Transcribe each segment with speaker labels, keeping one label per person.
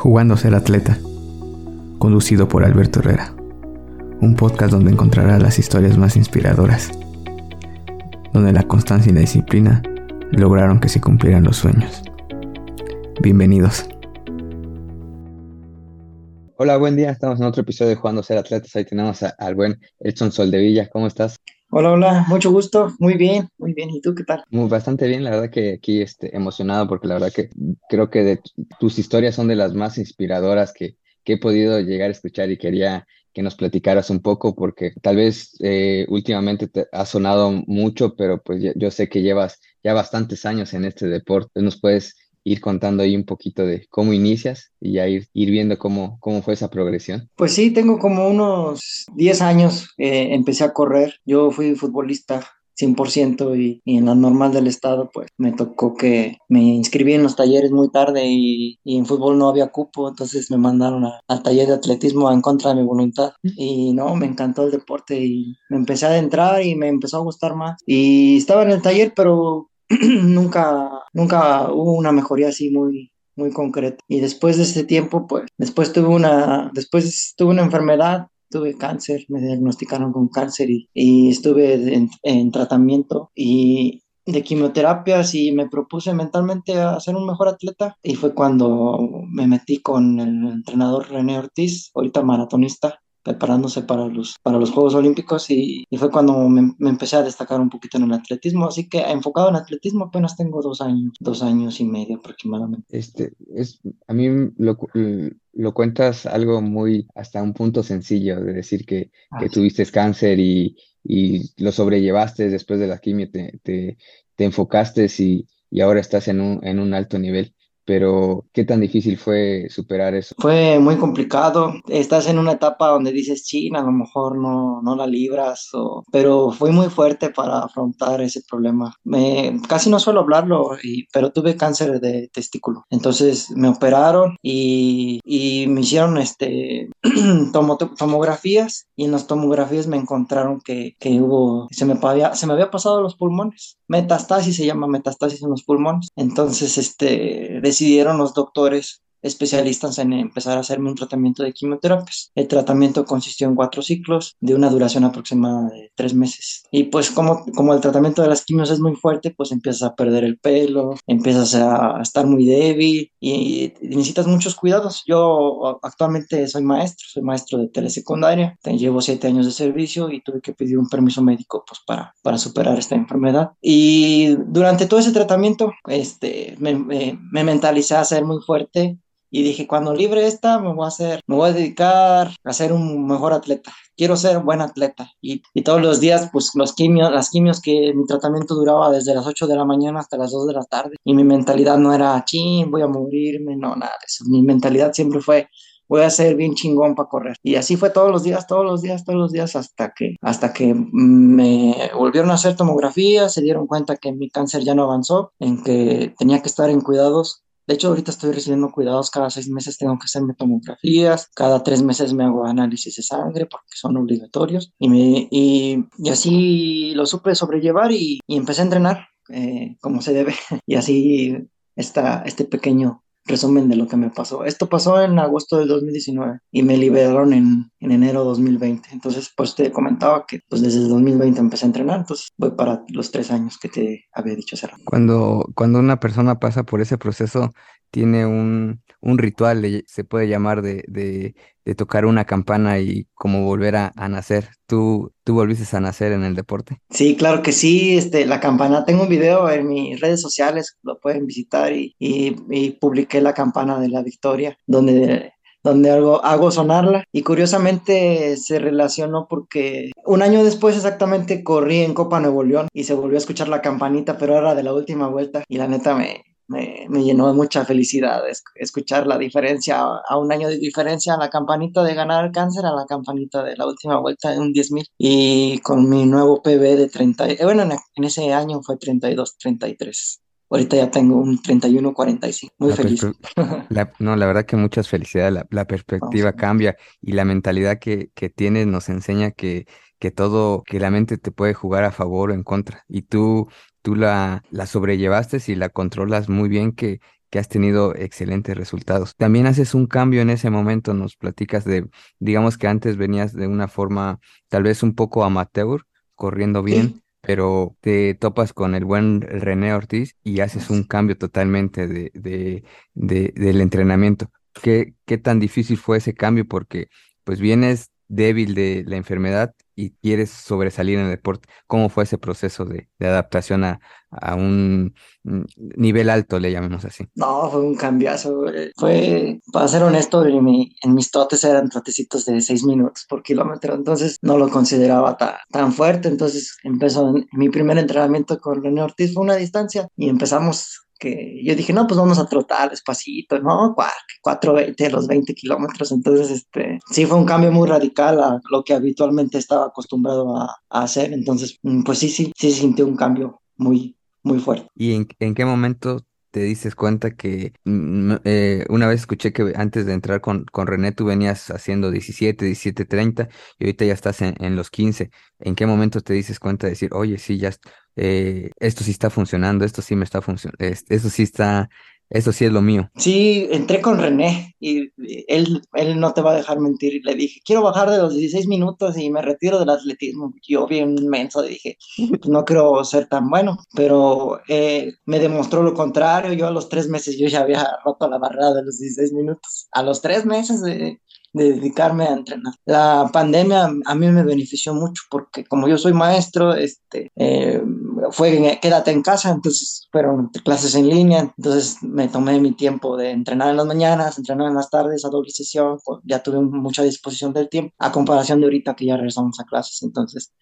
Speaker 1: Jugando a ser atleta, conducido por Alberto Herrera, un podcast donde encontrarás las historias más inspiradoras, donde la constancia y la disciplina lograron que se cumplieran los sueños. Bienvenidos.
Speaker 2: Hola, buen día. Estamos en otro episodio de Jugando a ser atletas. Ahí tenemos al buen Edson Soldevilla. ¿Cómo estás?
Speaker 3: Hola, hola, mucho gusto, muy bien, muy bien. ¿Y tú qué tal?
Speaker 2: Muy, bastante bien, la verdad que aquí este, emocionado porque la verdad que creo que de, tus historias son de las más inspiradoras que, que he podido llegar a escuchar y quería que nos platicaras un poco porque tal vez eh, últimamente te ha sonado mucho, pero pues yo, yo sé que llevas ya bastantes años en este deporte. ¿Nos puedes ir contando ahí un poquito de cómo inicias y ya ir, ir viendo cómo, cómo fue esa progresión.
Speaker 3: Pues sí, tengo como unos 10 años, empecé a correr, yo fui futbolista 100% y, y, en la normal del estado pues me tocó que me inscribí en los talleres muy tarde y, y en fútbol no había cupo, entonces me mandaron al taller de atletismo en contra de mi voluntad. Y no, me encantó el deporte y me empecé a adentrar y me empezó a gustar más. Y estaba en el taller pero nunca, nunca hubo una mejoría así muy, muy concreta. Y después de este tiempo, pues, después tuve una, después tuve una enfermedad, tuve cáncer, me diagnosticaron con cáncer y, estuve en, en, tratamiento y de quimioterapias y me propuse mentalmente a ser un mejor atleta y fue cuando me metí con el entrenador René Ortiz, ahorita maratonista, preparándose para los, para los Juegos Olímpicos y, y fue cuando me, me, empecé a destacar un poquito en el atletismo, así que enfocado en atletismo apenas tengo dos años, dos años y medio aproximadamente.
Speaker 2: Este, es, a mí lo, lo cuentas algo muy, hasta un punto sencillo, de decir que, ah, que tuviste cáncer y, y lo sobrellevaste después de la quimio, te, te, te enfocaste y, y ahora estás en un, en un alto nivel pero ¿qué tan difícil fue superar eso?
Speaker 3: Fue muy complicado. Estás en una etapa donde dices, China, a lo mejor no, no la libras, o... pero fue muy fuerte para afrontar ese problema. Me, casi no suelo hablarlo, y, pero tuve cáncer de testículo. Entonces me operaron y, y me hicieron este, tomo, tomografías y en las tomografías me encontraron que, que hubo, se me, había, se me había pasado los pulmones. Metastasis se llama metastasis en los pulmones. Entonces, este, decidieron los doctores especialistas en empezar a hacerme un tratamiento de quimioterapias. El tratamiento consistió en cuatro ciclos de una duración aproximada de tres meses. Y pues como, como el tratamiento de las quimios es muy fuerte, pues empiezas a perder el pelo, empiezas a estar muy débil y, y necesitas muchos cuidados. Yo actualmente soy maestro, soy maestro de telesecundaria, llevo siete años de servicio y tuve que pedir un permiso médico pues para, para superar esta enfermedad. Y durante todo ese tratamiento este, me, me, me mentalicé a ser muy fuerte y dije, cuando libre esta, me voy a hacer, me voy a dedicar a ser un mejor atleta. Quiero ser buen atleta. Y, y todos los días, pues los quimios, las quimios que mi tratamiento duraba desde las 8 de la mañana hasta las 2 de la tarde. Y mi mentalidad no era, ching, voy a morirme, no, nada eso. Mi mentalidad siempre fue, voy a ser bien chingón para correr. Y así fue todos los días, todos los días, todos los días, hasta que, hasta que me volvieron a hacer tomografía, se dieron cuenta que mi cáncer ya no avanzó, en que tenía que estar en cuidados de hecho, ahorita estoy recibiendo cuidados, cada seis meses tengo que hacerme tomografías, cada tres meses me hago análisis de sangre porque son obligatorios y, me, y, así lo supe sobrellevar y, y empecé a entrenar eh, como se debe y así está este pequeño resumen de lo que me pasó. Esto pasó en agosto del 2019 y me liberaron en, en enero 2020. Entonces, pues te comentaba que pues desde el 2020 empecé a entrenar, entonces voy para los tres años que te había dicho hace rato.
Speaker 1: Cuando, cuando una persona pasa por ese proceso, tiene un, un ritual, se puede llamar de, de, de, tocar una campana y como volver a, a, nacer. ¿Tú, ¿Tú volviste a nacer en el deporte?
Speaker 3: Sí, claro que sí, este, la campana, tengo un video en mis redes sociales, lo pueden visitar y, y, y publiqué la campana de la victoria, donde donde hago, hago sonarla. Y curiosamente se relacionó porque un año después exactamente corrí en Copa Nuevo León y se volvió a escuchar la campanita, pero era de la última vuelta. Y la neta me, me, me, llenó de mucha felicidad escuchar la diferencia, a un año de diferencia, la campanita de ganar el cáncer a la campanita de la última vuelta de un 10.000 y con mi nuevo PB de 30, eh, bueno, en, en, ese año fue 32, 33. Ahorita ya tengo un 31-45, muy
Speaker 1: la
Speaker 3: feliz.
Speaker 1: La, no, la verdad que muchas felicidades, la, la perspectiva cambia y la mentalidad que, que tienes nos enseña que, que todo, que la mente te puede jugar a favor o en contra. Y tú tú la, la sobrellevaste y la controlas muy bien, que, que has tenido excelentes resultados. También haces un cambio en ese momento, nos platicas de, digamos que antes venías de una forma tal vez un poco amateur, corriendo bien, pero te topas con el buen René Ortiz y haces un cambio totalmente de, de, de, del entrenamiento. ¿Qué, ¿Qué tan difícil fue ese cambio? Porque pues vienes débil de la enfermedad y quieres sobresalir en el deporte. ¿Cómo fue ese proceso de, adaptación a, un mm, nivel alto, le llamemos así?
Speaker 3: No, fue un cambiazo. Fue, para ser honesto, en, mis trotes eran trotecitos de seis minutos por kilómetro, entonces no lo consideraba tan fuerte. Entonces empezó mi primer entrenamiento con René Ortiz, fue una distancia y empezamos que yo dije, no, pues vamos a trotar despacito, ¿no? 4.20, los 20 kilómetros. Entonces, este, sí fue un cambio muy radical a lo que habitualmente estaba acostumbrado a, hacer. Entonces, mm, pues sí, sí, sí sintió un cambio muy, muy fuerte.
Speaker 1: ¿Y en, en qué momento te dices cuenta que mm, eh, una vez escuché que antes de entrar con, con René tú venías haciendo 17, 17, 30 y ahorita ya estás en, en los 15. ¿En qué momento te dices cuenta de decir, oye, sí, ya eh, esto sí está funcionando, esto sí me está funcionando, esto sí está eso sí es lo mío.
Speaker 3: Sí, entré con René y él, él no te va a dejar mentir. Le dije, quiero bajar de los 16 minutos y me retiro del atletismo. Yo bien inmenso dije, pues no quiero ser tan bueno, pero eh, me demostró lo contrario. Yo a los tres meses yo ya había roto la barrera de los 16 minutos. A los tres meses de, de dedicarme a entrenar. La pandemia a mí me benefició mucho porque como yo soy maestro, este, eh, fue quédate en casa, entonces fueron clases en línea, entonces me tomé mi tiempo de entrenar en las mañanas, entrenar en las tardes a doble sesión, ya tuve mucha disposición del tiempo, a comparación de ahorita que ya regresamos a clases, entonces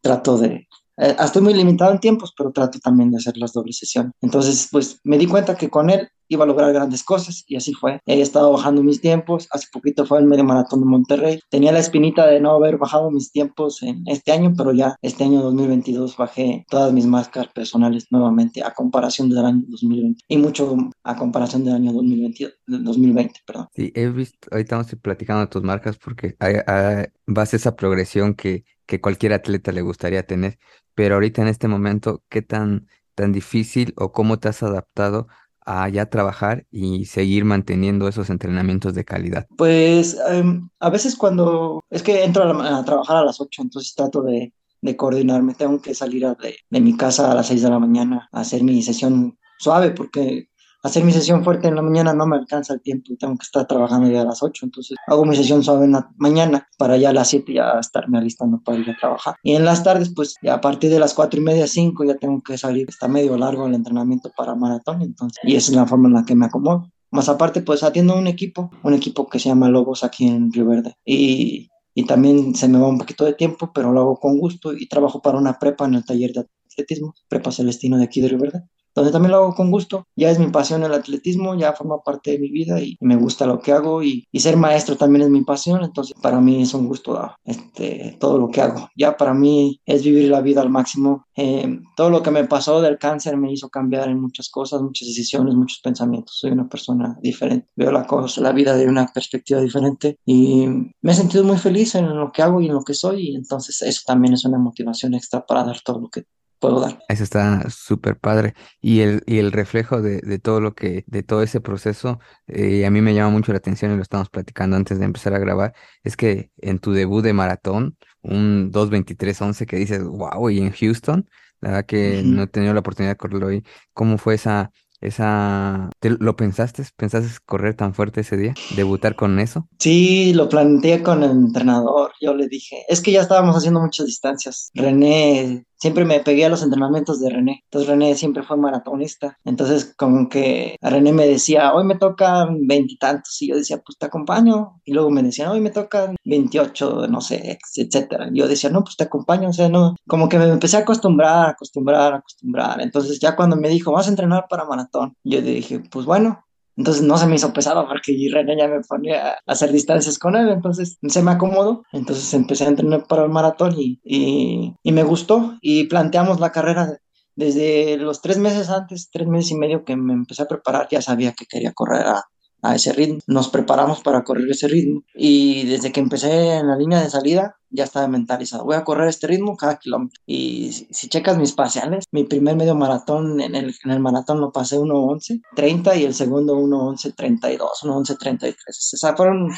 Speaker 3: trato de eh, estoy muy limitado en tiempos, pero trato también de hacer las dobles sesiones. Entonces, pues me di cuenta que con él iba a lograr grandes cosas y así fue. He estado bajando mis tiempos, hace poquito fue el medio maratón de Monterrey. Tenía la espinita de no haber bajado mis tiempos en este año, pero ya este año 2022 bajé todas mis marcas personales nuevamente a comparación del año 2020 y mucho a comparación del año 2020, 2020 perdón.
Speaker 1: Sí, he visto, ahorita estamos platicando de tus marcas porque hay, vas a esa progresión que, que cualquier atleta le gustaría tener pero ahorita en este momento, ¿qué tan, tan difícil o cómo te has adaptado a ya trabajar y seguir manteniendo esos entrenamientos de calidad?
Speaker 3: Pues em, a veces cuando es que entro a, trabajar a las 8, entonces trato de, de coordinarme, tengo que salir de, de, mi casa a las 6 de la mañana a hacer mi sesión suave porque hacer mi sesión fuerte en la mañana no me alcanza el tiempo, tengo que estar trabajando ya a las 8, entonces hago mi sesión suave en la mañana para ya a las 7 ya estarme alistando para ir a trabajar. Y en las tardes, pues ya a partir de las 4 y media, 5 ya tengo que salir, está medio largo el entrenamiento para maratón, entonces, y esa es la forma en la que me acomodo. Más aparte, pues atiendo un equipo, un equipo que se llama Lobos aquí en Río Verde. Y, y también se me va un poquito de tiempo, pero lo hago con gusto y trabajo para una prepa en el taller de atletismo, Prepa Celestino de aquí de Río Verde donde también lo hago con gusto. Ya es mi pasión el atletismo, ya forma parte de mi vida y me gusta lo que hago y, ser maestro también es mi pasión, entonces para mí es un gusto este, todo lo que hago. Ya para mí es vivir la vida al máximo. Eh, todo lo que me pasó del cáncer me hizo cambiar en muchas cosas, muchas decisiones, muchos pensamientos. Soy una persona diferente, veo la, cosa, la vida de una perspectiva diferente y me he sentido muy feliz en lo que hago y en lo que soy y entonces eso también es una motivación extra para dar todo lo que puedo dar.
Speaker 1: Eso está súper padre. Y el, y el reflejo de, de, todo lo que, de todo ese proceso, eh, a mí me llama mucho la atención y lo estamos platicando antes de empezar a grabar, es que en tu debut de maratón, un 2.23.11 que dices, wow, y en Houston, la verdad que no he tenido la oportunidad de correrlo hoy, ¿cómo fue esa, esa, ¿lo pensaste? ¿Pensaste correr tan fuerte ese día? ¿Debutar con eso?
Speaker 3: Sí, lo planteé con el entrenador. Yo le dije, es que ya estábamos haciendo muchas distancias. René siempre me pegué a los entrenamientos de René. Entonces René siempre fue maratonista. Entonces como que René me decía, hoy me tocan veintitantos. Y, yo decía, pues te acompaño. Y luego me decían, hoy me tocan veintiocho, no sé, etcétera. yo decía, no, pues te acompaño. O sea, no, como que me empecé a acostumbrar, acostumbrar, acostumbrar. Entonces ya cuando me dijo, vas a entrenar para maratón, yo dije, pues bueno, entonces no se me hizo pesado porque René ya me ponía a hacer distancias con él, entonces se me acomodó. Entonces empecé a entrenar para el maratón y, y, me gustó y planteamos la carrera desde los tres meses antes, tres meses y medio que me empecé a preparar, ya sabía que quería correr a a ese ritmo. Nos preparamos para correr ese ritmo y desde que empecé en la línea de salida ya estaba mentalizado, voy a correr este ritmo cada kilómetro. Y si, checas mis parciales, mi primer medio maratón en el, en el maratón lo pasé 1.11, 30 y el segundo 1.11, 32, 1.11, 33. O sea, fueron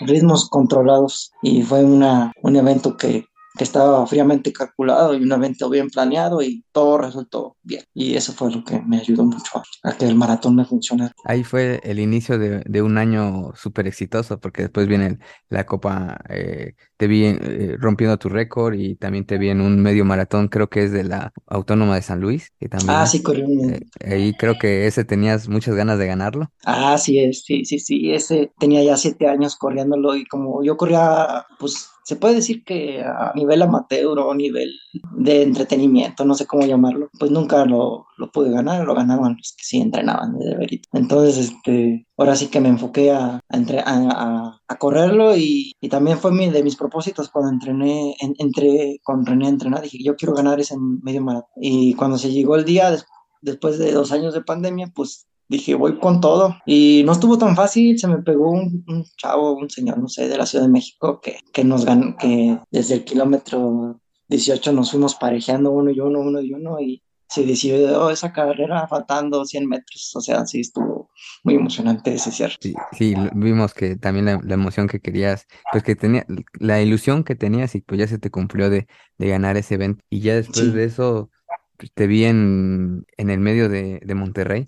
Speaker 3: ritmos controlados y fue una, un evento que, que estaba fríamente calculado y un evento bien planeado y todo resultó bien. Y eso fue lo que me ayudó mucho a, que el maratón me funcionara.
Speaker 1: Ahí fue el inicio de, de un año súper exitoso porque después viene la Copa, eh, te vi eh, rompiendo tu récord y también te vi en un medio maratón, creo que es de la Autónoma de San Luis. Que también,
Speaker 3: ah, sí, corrió.
Speaker 1: Eh, ahí creo que ese tenías muchas ganas de ganarlo.
Speaker 3: Ah, sí, es, sí, sí, sí, ese tenía ya siete años corriéndolo y como yo corría, pues se puede decir que a nivel amateur o a nivel de entretenimiento, no sé cómo llamarlo, pues nunca lo, lo pude ganar, lo ganaban los que sí entrenaban de verito. Entonces, este, ahora sí que me enfoqué a, a, a, correrlo y, y, también fue mi, de mis propósitos cuando entrené, entré con René a entrenar, dije, yo quiero ganar ese medio maratón. Y cuando se llegó el día, después de dos años de pandemia, pues dije, voy con todo. Y no estuvo tan fácil, se me pegó un, chavo, un señor, no sé, de la Ciudad de México, que, que nos ganó, que desde el kilómetro 18 nos fuimos parejeando uno y uno, uno y uno, y se decidió esa carrera faltando 100 metros. O sea, sí estuvo muy emocionante ese cierre.
Speaker 1: Sí, sí vimos que también la, emoción que querías, pues que tenía, la ilusión que tenías y pues ya se te cumplió de, de ganar ese evento. Y ya después de eso, pues, te vi en, en el medio de, de Monterrey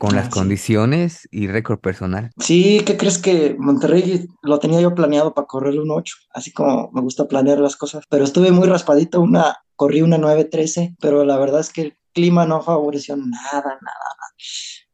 Speaker 1: con las ah, condiciones y récord personal.
Speaker 3: Sí, ¿qué crees que Monterrey lo tenía yo planeado para correr un 8? Así como me gusta planear las cosas, pero estuve muy raspadito, una corrí una 9.13, pero la verdad es que el clima no favoreció nada, nada, nada.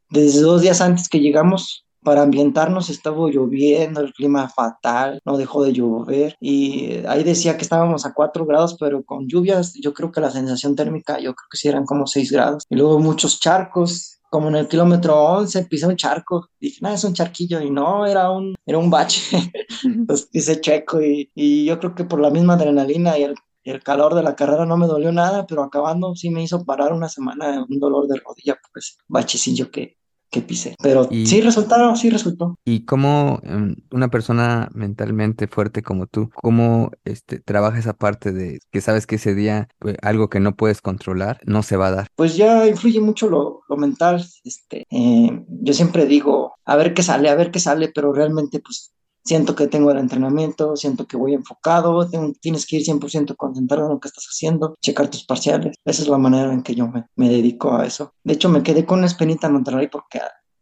Speaker 3: Desde dos días antes que llegamos, para ambientarnos estaba lloviendo, el clima fatal, no dejó de llover y ahí decía que estábamos a 4 grados, pero con lluvias yo creo que la sensación térmica yo creo que sí eran como 6 grados y luego muchos charcos, como en el kilómetro 11 pisé un charco, dije, no, es un charquillo, y no, era un, era un bache, entonces pisé checo, y, y, yo creo que por la misma adrenalina y el, el, calor de la carrera no me dolió nada, pero acabando sí me hizo parar una semana un dolor de rodilla por ese bachecillo que, que pisé. Pero sí resultaron, sí resultó.
Speaker 1: ¿Y cómo em, una persona mentalmente fuerte como tú, cómo este, trabaja esa parte de que sabes que ese día pues, algo que no puedes controlar no se va a dar?
Speaker 3: Pues ya influye mucho lo, lo mental. Este, eh, yo siempre digo, a ver qué sale, a ver qué sale, pero realmente pues siento que tengo el entrenamiento, siento que voy enfocado, tienes que ir 100% concentrado en lo que estás haciendo, checar tus parciales. Esa es la manera en que yo me, me dedico a eso. De hecho, me quedé con una espinita en Monterrey porque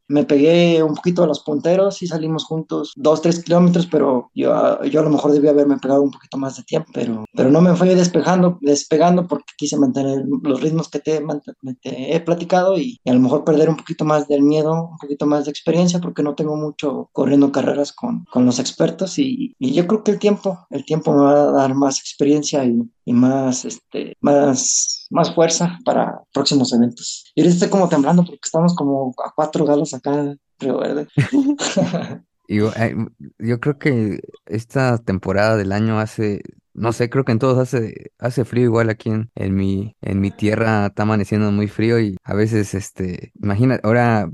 Speaker 3: me pegué un poquito a los punteros y salimos juntos dos, tres kilómetros, pero yo, yo a lo mejor debía haberme pegado un poquito más de tiempo, pero, pero no me fui despejando, despegando porque quise mantener los ritmos que te, he platicado y, a lo mejor perder un poquito más del miedo, un poquito más de experiencia, porque no tengo mucho corriendo carreras con, con los expertos y, y yo creo que el tiempo, el tiempo me va a dar más experiencia y, y más, este, más, más fuerza para próximos eventos. Y ahorita estoy como temblando porque estamos como a cuatro galos acá, Río Verde.
Speaker 1: yo, eh, yo creo que esta temporada del año hace no sé, creo que en todos hace, hace frío igual aquí en, en mi, en mi tierra está amaneciendo muy frío y a veces, este, imagina, ahora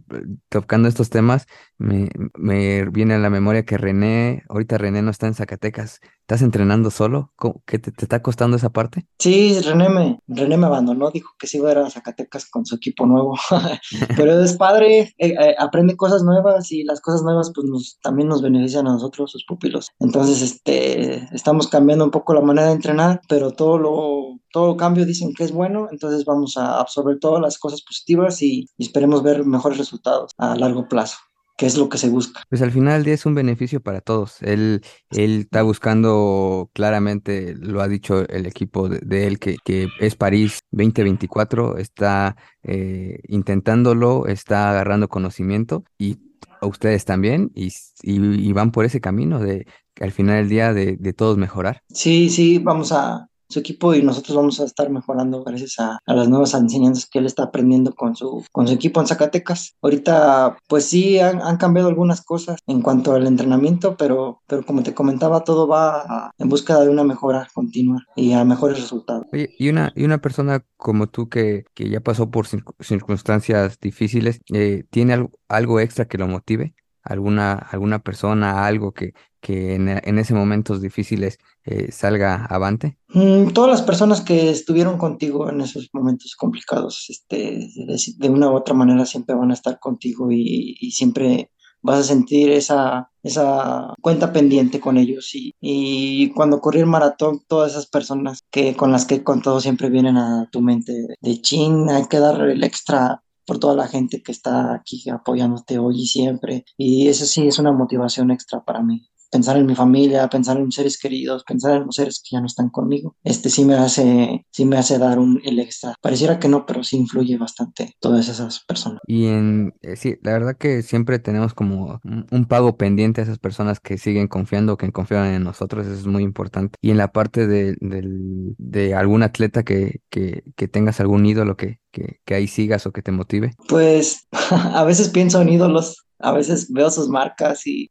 Speaker 1: tocando estos temas, me, viene a la memoria que René, ahorita René no está en Zacatecas, ¿estás entrenando solo? ¿Qué te, está costando esa parte?
Speaker 3: Sí, René me, René me abandonó, dijo que sí iba a ir a Zacatecas con su equipo nuevo, pero es padre, eh, eh, aprende cosas nuevas y las cosas nuevas pues nos, también nos benefician a nosotros, sus pupilos. Entonces, este, estamos cambiando un poco la manera de entrenar, pero todo lo, todo cambio dicen que es bueno, entonces vamos a absorber todas las cosas positivas y, esperemos ver mejores resultados a largo plazo es lo que se busca.
Speaker 1: Pues al final del día es un beneficio para todos. Él, él está buscando claramente, lo ha dicho el equipo de, él, que, que, es París 2024, está eh, intentándolo, está agarrando conocimiento y ustedes también y, y, van por ese camino de al final del día de, de todos mejorar.
Speaker 3: Sí, sí, vamos a, su equipo y nosotros vamos a estar mejorando gracias a, las nuevas enseñanzas que él está aprendiendo con su, con su equipo en Zacatecas. Ahorita, pues sí, han, cambiado algunas cosas en cuanto al entrenamiento, pero, pero como te comentaba, todo va en búsqueda de una mejora continua y a mejores resultados.
Speaker 1: y una, y una persona como tú que, que ya pasó por circunstancias difíciles, eh, ¿tiene algo, algo extra que lo motive? Alguna, alguna persona, algo que, que en, en esos momentos difíciles eh, salga avante?
Speaker 3: Mm, todas las personas que estuvieron contigo en esos momentos complicados, este, de, una u otra manera siempre van a estar contigo y, y siempre vas a sentir esa, esa cuenta pendiente con ellos. Y, y cuando corrí el maratón, todas esas personas que con las que con todo siempre vienen a tu mente de chin, hay que dar el extra por toda la gente que está aquí apoyándote hoy y siempre. Y eso sí es una motivación extra para mí pensar en mi familia, pensar en mis seres queridos, pensar en los seres que ya no están conmigo, este sí me hace, sí me hace dar un, el extra. Pareciera que no, pero sí influye bastante todas esas personas.
Speaker 1: Y en, eh, sí, la verdad que siempre tenemos como un, pago pendiente a esas personas que siguen confiando, que confían en nosotros, eso es muy importante. Y en la parte de, de algún atleta que, que, que tengas algún ídolo que, que, que, ahí sigas o que te motive?
Speaker 3: Pues a veces pienso en ídolos, a veces veo sus marcas y,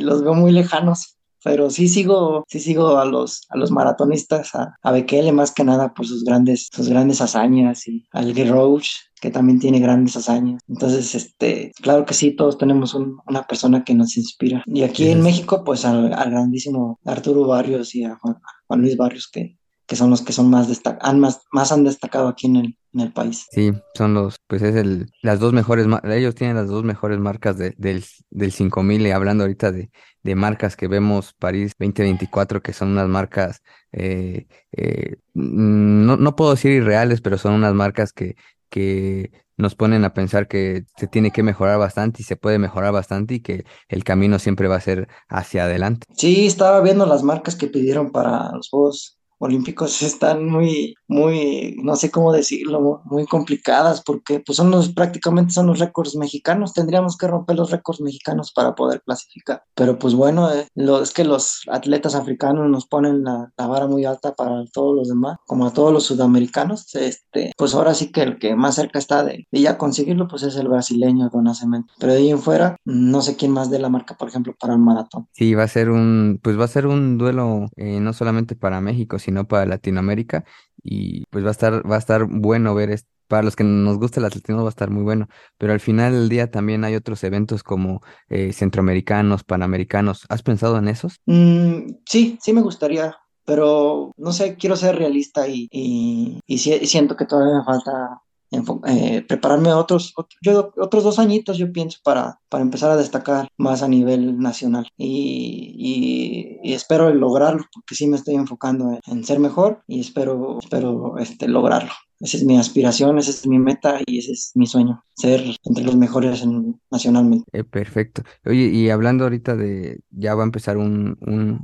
Speaker 3: los veo muy lejanos, pero sí sigo, sí sigo a los, a los maratonistas, a, a Bekele más que nada por sus grandes, sus grandes hazañas y al Roach, que también tiene grandes hazañas. Entonces, este, claro que sí, todos tenemos una persona que nos inspira. Y aquí en México, pues al, grandísimo Arturo Barrios y a Juan, Luis Barrios, que, que son los que son más, han más, más han destacado aquí en el, en el país.
Speaker 1: Sí, son los, pues es el, las dos mejores, ellos tienen las dos mejores marcas de, del, del 5000 y hablando ahorita de, de marcas que vemos París 2024, que son unas marcas, eh, eh, no, no puedo decir irreales, pero son unas marcas que, que nos ponen a pensar que se tiene que mejorar bastante y se puede mejorar bastante y que el camino siempre va a ser hacia adelante.
Speaker 3: Sí, estaba viendo las marcas que pidieron para los Juegos olímpicos están muy, muy, no sé cómo decirlo, muy complicadas porque pues son los, prácticamente son los récords mexicanos, tendríamos que romper los récords mexicanos para poder clasificar, pero pues bueno, eh, lo, es que los atletas africanos nos ponen la, vara muy alta para todos los demás, como a todos los sudamericanos, este, pues ahora sí que el que más cerca está de, ya conseguirlo pues es el brasileño Don Cemento, pero de ahí en fuera no sé quién más de la marca, por ejemplo, para el maratón.
Speaker 1: Sí, va a ser un, pues va a ser un duelo eh, no solamente para México, sino sino para Latinoamérica y pues va a estar, va a estar bueno ver esto. Para los que nos gusta el atletismo va a estar muy bueno, pero al final del día también hay otros eventos como eh, centroamericanos, panamericanos. ¿Has pensado en esos?
Speaker 3: Mm, sí, sí me gustaría, pero no sé, quiero ser realista y, y, y siento que todavía me falta eh, prepararme otros, yo, otros dos añitos, yo pienso, para, para empezar a destacar más a nivel nacional. Y, y, espero lograrlo, porque sí me estoy enfocando en, en, ser mejor y espero, espero este, lograrlo. Esa es mi aspiración, esa es mi meta y ese es mi sueño, ser entre los mejores nacionalmente.
Speaker 1: Eh, perfecto. Oye, y hablando ahorita de, ya va a empezar un,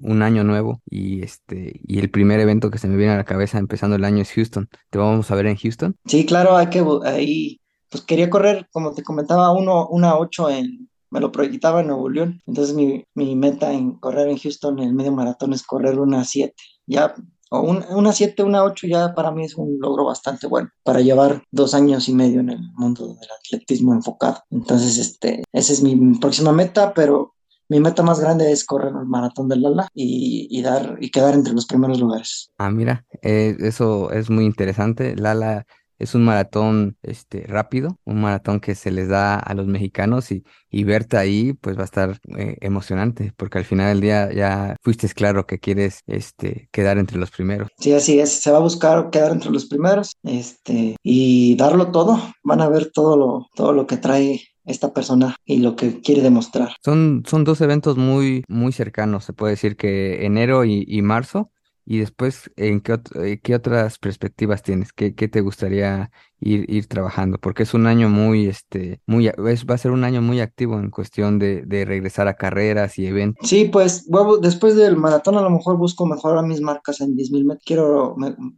Speaker 1: un, año nuevo y este y el primer evento que se me viene a la cabeza empezando el año es Houston. ¿Te vamos a ver en Houston?
Speaker 3: Sí, claro, hay que, ahí, pues quería correr, como te comentaba, uno, una 8 en, me lo proyectaba en Nuevo León. Entonces mi, mi meta en correr en Houston, el medio maratón, es correr una 7. Ya o una 7, una 8 ya para mí es un logro bastante bueno para llevar dos años y medio en el mundo del atletismo enfocado. Entonces, este, esa es mi próxima meta, pero mi meta más grande es correr el maratón del Lala y, y, dar y quedar entre los primeros lugares.
Speaker 1: Ah, mira, eh, eso es muy interesante. Lala es un maratón este, rápido, un maratón que se les da a los mexicanos y, y verte ahí pues va a estar eh, emocionante porque al final del día ya fuiste claro que quieres este, quedar entre los primeros.
Speaker 3: Sí, así es, se va a buscar quedar entre los primeros este, y darlo todo, van a ver todo lo, todo lo que trae esta persona y lo que quiere demostrar.
Speaker 1: Son, son dos eventos muy, muy cercanos, se puede decir que enero y, y marzo y después, ¿en qué, eh, qué otras perspectivas tienes? ¿Qué, qué te gustaría ir, ir trabajando? Porque es un año muy, este, muy, es, va a ser un año muy activo en cuestión de, de regresar a carreras y eventos.
Speaker 3: Sí, pues después del maratón a lo mejor busco mejorar mis marcas en 10.000 metros. Quiero,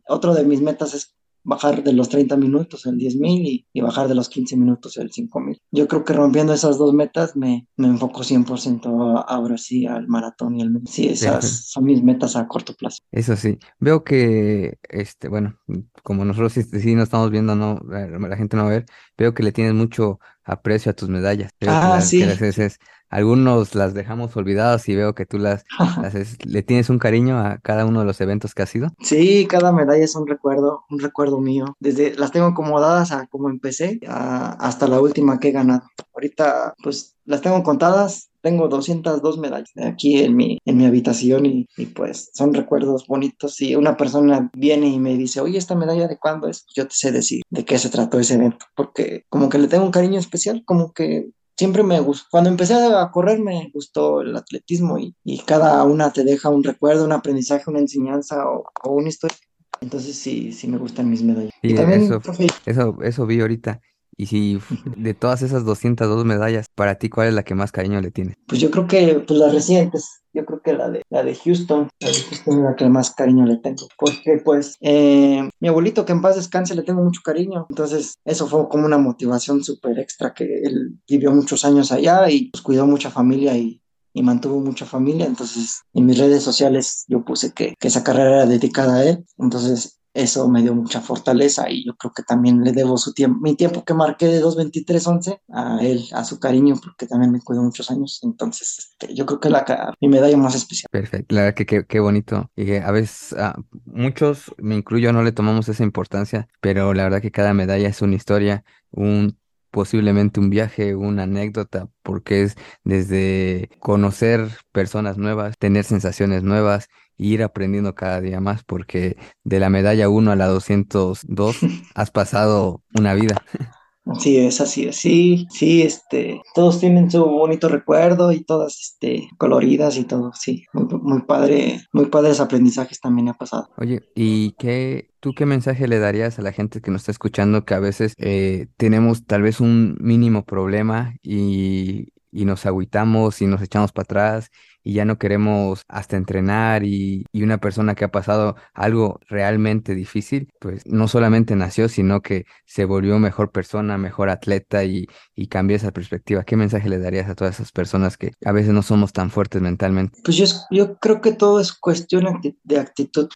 Speaker 3: otro de mis metas es bajar de los 30 minutos el 10.000 y, y bajar de los 15 minutos el 5.000. Yo creo que rompiendo esas dos metas me, me enfoco 100% ahora sí al maratón y el... Sí, esas son mis metas a corto plazo.
Speaker 1: Eso sí, veo que, este, bueno, como nosotros sí, sí no estamos viendo, no, la, gente no va a ver, veo que le tienes mucho aprecio a tus medallas.
Speaker 3: ah, sí.
Speaker 1: Que algunos las dejamos olvidadas y veo que tú las, le tienes un cariño a cada uno de los eventos que has ido.
Speaker 3: Sí, cada medalla es un recuerdo, un recuerdo mío. Desde las tengo acomodadas a como empecé hasta la última que he ganado. Ahorita pues las tengo contadas, tengo 202 medallas aquí en mi, en mi habitación y, pues son recuerdos bonitos. Si una persona viene y me dice, oye, ¿esta medalla de cuándo es? Yo te sé decir de qué se trató ese evento, porque como que le tengo un cariño especial, como que siempre me gustó. Cuando empecé a correr me gustó el atletismo y, cada una te deja un recuerdo, un aprendizaje, una enseñanza o, una historia. Entonces sí, sí me gustan mis medallas.
Speaker 1: Y, también, eso, eso, eso vi ahorita. Y si de todas esas 202 medallas, para ti, ¿cuál es la que más cariño le tiene?
Speaker 3: Pues yo creo que pues las recientes, yo creo que la de, la de Houston, la de Houston es la que más cariño le tengo. Porque pues eh, mi abuelito que en paz descanse le tengo mucho cariño. Entonces eso fue como una motivación súper extra que él vivió muchos años allá y pues, cuidó mucha familia y, y mantuvo mucha familia. Entonces, en mis redes sociales yo puse que, que, esa carrera era dedicada a él. Entonces, eso me dio mucha fortaleza y yo creo que también le debo su tiempo, mi tiempo que marqué de 2.23.11 a él, a su cariño, porque también me cuidó muchos años. Entonces, este, yo creo que la mi medalla más especial.
Speaker 1: Perfecto, la verdad que qué bonito. Y a veces a muchos, me incluyo, no le tomamos esa importancia, pero la verdad que cada medalla es una historia, un posiblemente un viaje, una anécdota, porque es desde conocer personas nuevas, tener sensaciones nuevas ir aprendiendo cada día más, porque de la medalla 1 a la 202 has pasado una vida.
Speaker 3: Así es, así sí, sí, este, todos tienen su bonito recuerdo y todas, este, coloridas y todo, sí, muy, muy padre, muy padres aprendizajes también ha pasado.
Speaker 1: Oye, ¿y qué, tú qué mensaje le darías a la gente que nos está escuchando que a veces eh, tenemos tal vez un mínimo problema y, y nos agüitamos y nos echamos para atrás y ya no queremos hasta entrenar y, una persona que ha pasado algo realmente difícil, pues no solamente nació, sino que se volvió mejor persona, mejor atleta y, y cambió esa perspectiva. ¿Qué mensaje le darías a todas esas personas que a veces no somos tan fuertes mentalmente?
Speaker 3: Pues yo, yo creo que todo es cuestión de actitud,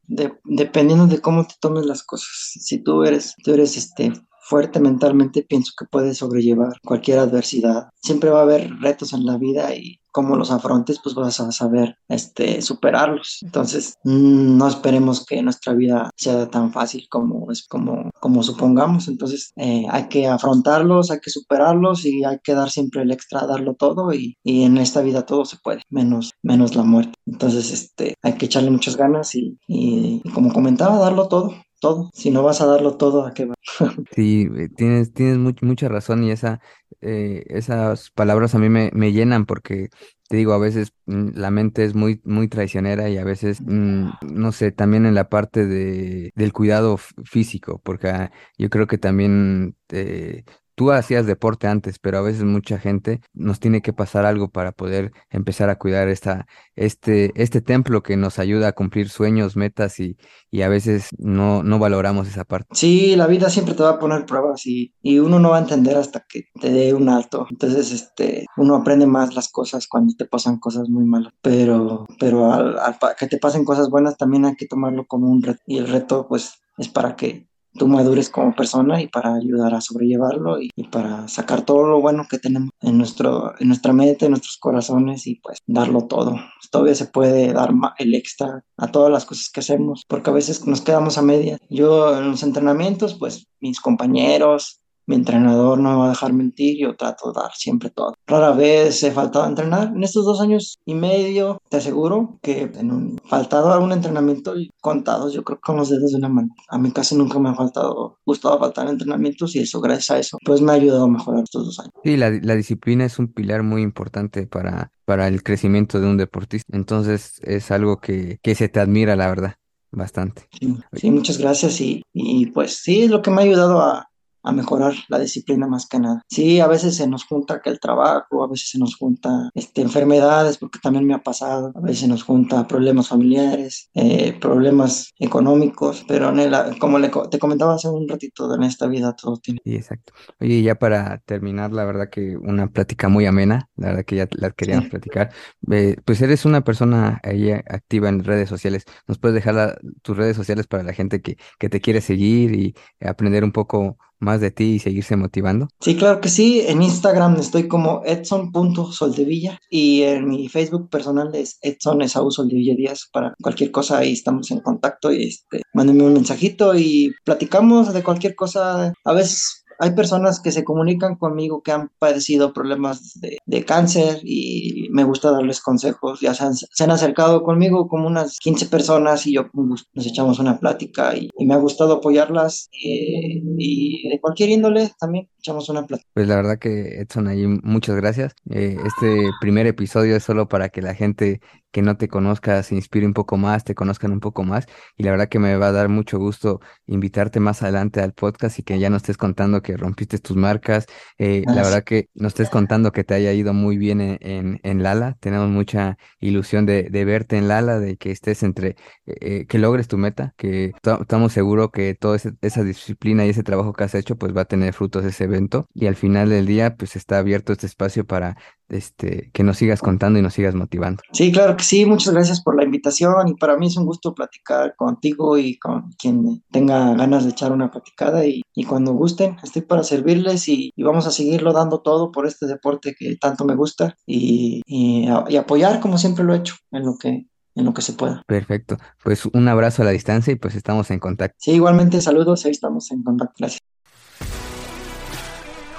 Speaker 3: dependiendo de cómo te tomes las cosas. Si tú eres, tú eres este fuerte mentalmente, pienso que puedes sobrellevar cualquier adversidad. Siempre va a haber retos en la vida y como los afrontes, pues vas a saber este, superarlos. Entonces, mm, no esperemos que nuestra vida sea tan fácil como, es, como, como supongamos. Entonces, eh, hay que afrontarlos, hay que superarlos y hay que dar siempre el extra, darlo todo y, y, en esta vida todo se puede, menos, menos la muerte. Entonces, este, hay que echarle muchas ganas y, y como comentaba, darlo todo todo. Si no vas a darlo todo, ¿a qué va?
Speaker 1: sí, eh, tienes, tienes mucha razón y esa, eh, esas palabras a mí me, me, llenan porque te digo, a veces mm, la mente es muy, muy traicionera y a veces, mm, no sé, también en la parte de, del cuidado físico, porque ah, yo creo que también eh, Tú hacías deporte antes, pero a veces mucha gente nos tiene que pasar algo para poder empezar a cuidar esta, este, este templo que nos ayuda a cumplir sueños, metas y, y a veces no, no valoramos esa parte.
Speaker 3: Sí, la vida siempre te va a poner pruebas y, y uno no va a entender hasta que te dé un alto. Entonces, este, uno aprende más las cosas cuando te pasan cosas muy malas. Pero, pero al, al que te pasen cosas buenas también hay que tomarlo como un reto. Y el reto, pues, es para que tú madures como persona y para ayudar a sobrellevarlo y, para sacar todo lo bueno que tenemos en, nuestro, en nuestra mente, en nuestros corazones y pues darlo todo. Todavía se puede dar el extra a todas las cosas que hacemos porque a veces nos quedamos a media. Yo en los entrenamientos, pues mis compañeros, mi entrenador no me va a dejar mentir, yo trato de dar siempre todo. Rara vez he faltado a entrenar. En estos dos años y medio, te aseguro que en un faltado algún entrenamiento contados, yo creo que con los dedos de una mano. A mí casi nunca me ha faltado, gustado faltar entrenamientos y eso, gracias a eso, pues me ha ayudado a mejorar estos dos años.
Speaker 1: Sí, la, la disciplina es un pilar muy importante para, para el crecimiento de un deportista. Entonces es algo que, que se te admira, la verdad bastante.
Speaker 3: Sí, muchas gracias y, y, pues sí, es lo que me ha ayudado a, a mejorar la disciplina más que nada. Sí, a veces se nos junta que el trabajo, a veces se nos junta este, enfermedades, porque también me ha pasado, a veces se nos junta problemas familiares, eh, problemas económicos, pero en como le, te comentaba hace un ratito, en esta vida todo tiene.
Speaker 1: Sí, exacto. Oye, ya para terminar, la verdad que una plática muy amena, la verdad que ya la queríamos platicar. Eh, pues eres una persona ahí activa en redes sociales. ¿Nos puedes dejar tus redes sociales para la gente que, que te quiere seguir y aprender un poco más de ti y seguirse motivando?
Speaker 3: Sí, claro que sí. En Instagram estoy como edson.soldevilla y en mi Facebook personal es Edson Esaú Soldevilla Díaz. Para cualquier cosa ahí estamos en contacto y este, mándenme un mensajito y platicamos de cualquier cosa. A veces hay personas que se comunican conmigo que han padecido problemas de, de cáncer y me gusta darles consejos. Ya se han, acercado conmigo como unas 15 personas y yo nos echamos una plática y, y me ha gustado apoyarlas eh, y de cualquier índole también echamos una plática.
Speaker 1: Pues la verdad que Edson, ahí muchas gracias. Eh, este primer episodio es solo para que la gente que no te conozca se inspire un poco más, te conozcan un poco más. Y la verdad que me va a dar mucho gusto invitarte más adelante al podcast y que ya nos estés contando que rompiste tus marcas. Eh, la verdad que nos estés contando que te haya ido muy bien en, en, en Lala. Tenemos mucha ilusión de, de, verte en Lala, de que estés entre, eh, que logres tu meta, que estamos seguros que toda esa disciplina y ese trabajo que has hecho pues va a tener frutos ese evento. Y al final del día pues está abierto este espacio para este, que nos sigas contando y nos sigas motivando.
Speaker 3: Sí, claro que sí, muchas gracias por la invitación y para mí es un gusto platicar contigo y con quien tenga ganas de echar una platicada y, y cuando gusten, estoy para servirles y, y, vamos a seguirlo dando todo por este deporte que tanto me gusta y, y, y apoyar como siempre lo he hecho en lo que en lo que se pueda.
Speaker 1: Perfecto. Pues un abrazo a la distancia y pues estamos en contacto.
Speaker 3: Sí, igualmente saludos, ahí estamos en contacto. Gracias.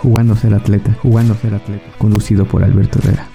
Speaker 1: Jugando ser atleta, jugando ser atleta, conducido por Alberto Herrera.